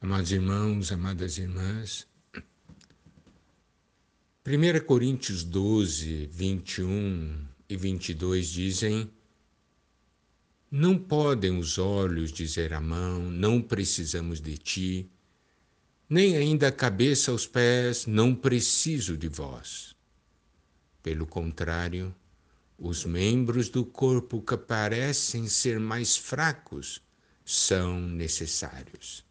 Amados irmãos, amadas irmãs, 1 Coríntios 12, 21 e 22 dizem: Não podem os olhos dizer à mão, não precisamos de ti, nem ainda a cabeça aos pés, não preciso de vós. Pelo contrário, os membros do corpo que parecem ser mais fracos são necessários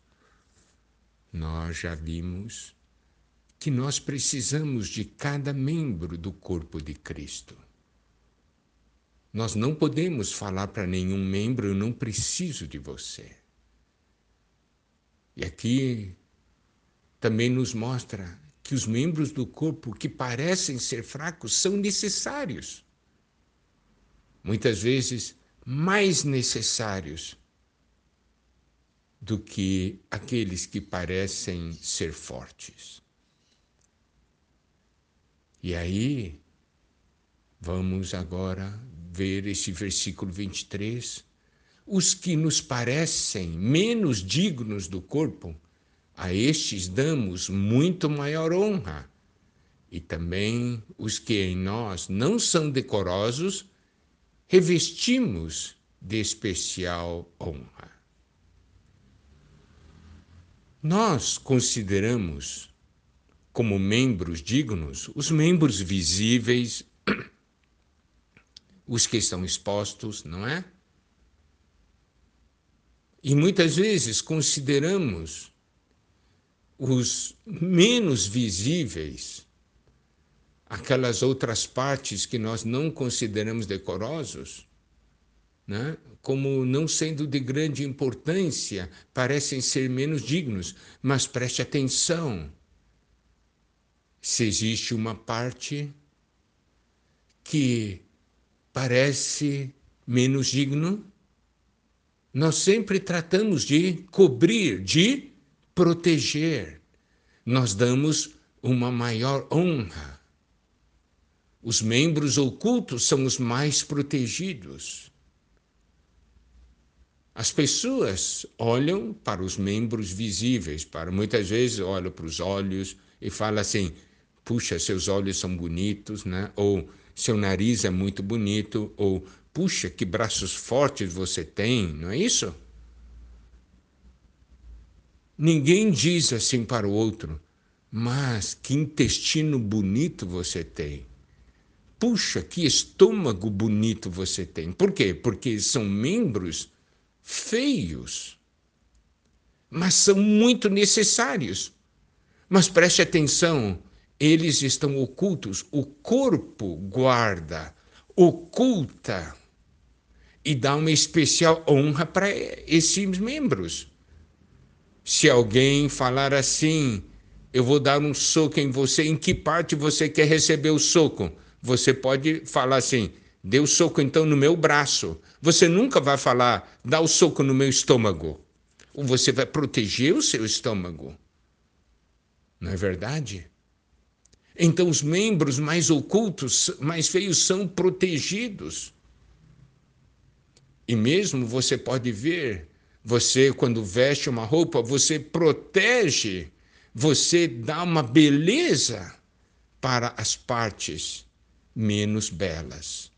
nós já vimos que nós precisamos de cada membro do corpo de Cristo. Nós não podemos falar para nenhum membro, eu não preciso de você. E aqui também nos mostra que os membros do corpo que parecem ser fracos são necessários. Muitas vezes mais necessários do que aqueles que parecem ser fortes. E aí, vamos agora ver esse versículo 23. Os que nos parecem menos dignos do corpo, a estes damos muito maior honra. E também os que em nós não são decorosos, revestimos de especial honra. Nós consideramos como membros dignos os membros visíveis, os que estão expostos, não é? E muitas vezes consideramos os menos visíveis, aquelas outras partes que nós não consideramos decorosos, né? como não sendo de grande importância, parecem ser menos dignos. Mas preste atenção: se existe uma parte que parece menos digno, nós sempre tratamos de cobrir, de proteger. Nós damos uma maior honra. Os membros ocultos são os mais protegidos. As pessoas olham para os membros visíveis, para muitas vezes olham para os olhos e falam assim: puxa, seus olhos são bonitos, né? Ou seu nariz é muito bonito, ou puxa, que braços fortes você tem, não é isso? Ninguém diz assim para o outro, mas que intestino bonito você tem. Puxa, que estômago bonito você tem. Por quê? Porque são membros feios, mas são muito necessários. Mas preste atenção, eles estão ocultos, o corpo guarda, oculta e dá uma especial honra para esses membros. Se alguém falar assim, eu vou dar um soco em você, em que parte você quer receber o soco? Você pode falar assim: Dê o soco então no meu braço. Você nunca vai falar, dá o soco no meu estômago. Ou você vai proteger o seu estômago. Não é verdade? Então os membros mais ocultos, mais feios, são protegidos. E mesmo você pode ver, você quando veste uma roupa, você protege, você dá uma beleza para as partes menos belas.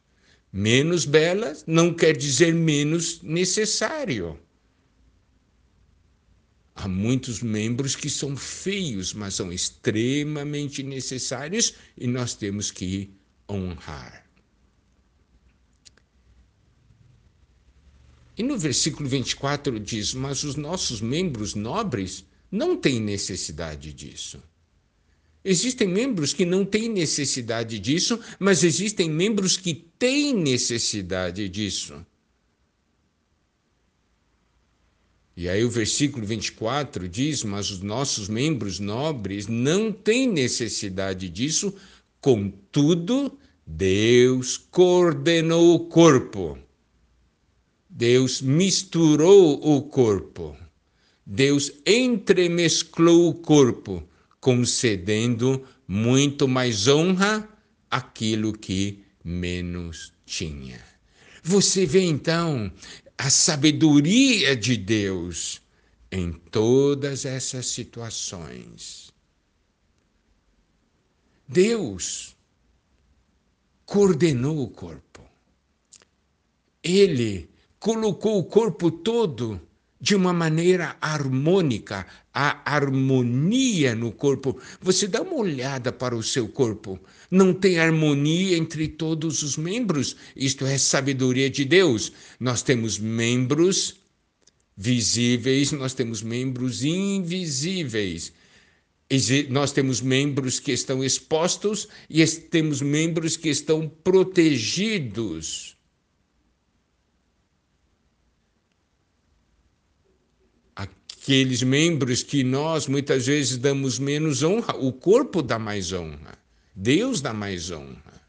Menos bela não quer dizer menos necessário. Há muitos membros que são feios, mas são extremamente necessários e nós temos que honrar. E no versículo 24 diz: Mas os nossos membros nobres não têm necessidade disso. Existem membros que não têm necessidade disso, mas existem membros que têm necessidade disso. E aí o versículo 24 diz: Mas os nossos membros nobres não têm necessidade disso, contudo, Deus coordenou o corpo. Deus misturou o corpo. Deus entremesclou o corpo concedendo muito mais honra àquilo que menos tinha. Você vê então a sabedoria de Deus em todas essas situações. Deus coordenou o corpo. Ele colocou o corpo todo de uma maneira harmônica, a harmonia no corpo. Você dá uma olhada para o seu corpo. Não tem harmonia entre todos os membros. Isto é sabedoria de Deus. Nós temos membros visíveis, nós temos membros invisíveis. Nós temos membros que estão expostos e temos membros que estão protegidos. Aqueles membros que nós muitas vezes damos menos honra, o corpo dá mais honra, Deus dá mais honra.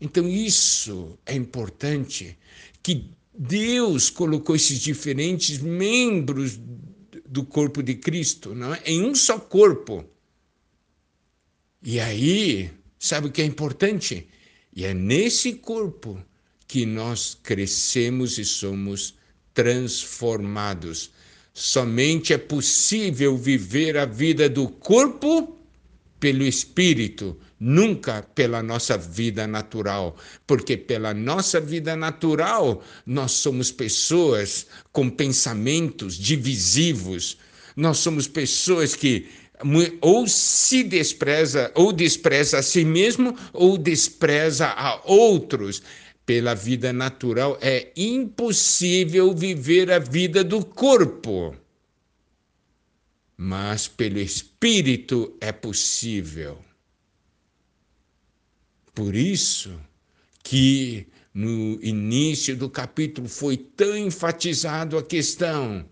Então isso é importante que Deus colocou esses diferentes membros do corpo de Cristo, não é? Em um só corpo. E aí, sabe o que é importante? E é nesse corpo que nós crescemos e somos transformados. Somente é possível viver a vida do corpo pelo espírito, nunca pela nossa vida natural, porque pela nossa vida natural nós somos pessoas com pensamentos divisivos, nós somos pessoas que ou se despreza, ou despreza a si mesmo, ou despreza a outros pela vida natural, é impossível viver a vida do corpo. Mas pelo espírito é possível. Por isso que no início do capítulo foi tão enfatizado a questão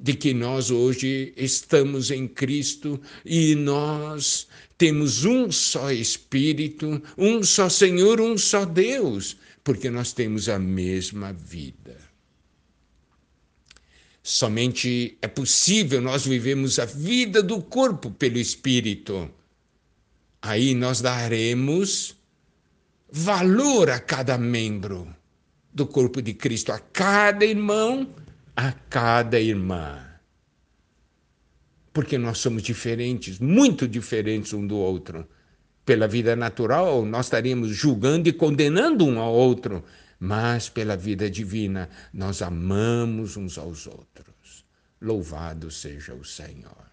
de que nós hoje estamos em Cristo e nós temos um só Espírito, um só Senhor, um só Deus porque nós temos a mesma vida. Somente é possível nós vivemos a vida do corpo pelo Espírito. Aí nós daremos valor a cada membro do corpo de Cristo, a cada irmão, a cada irmã. Porque nós somos diferentes, muito diferentes um do outro pela vida natural, nós estaríamos julgando e condenando um ao outro, mas pela vida divina, nós amamos uns aos outros. Louvado seja o Senhor.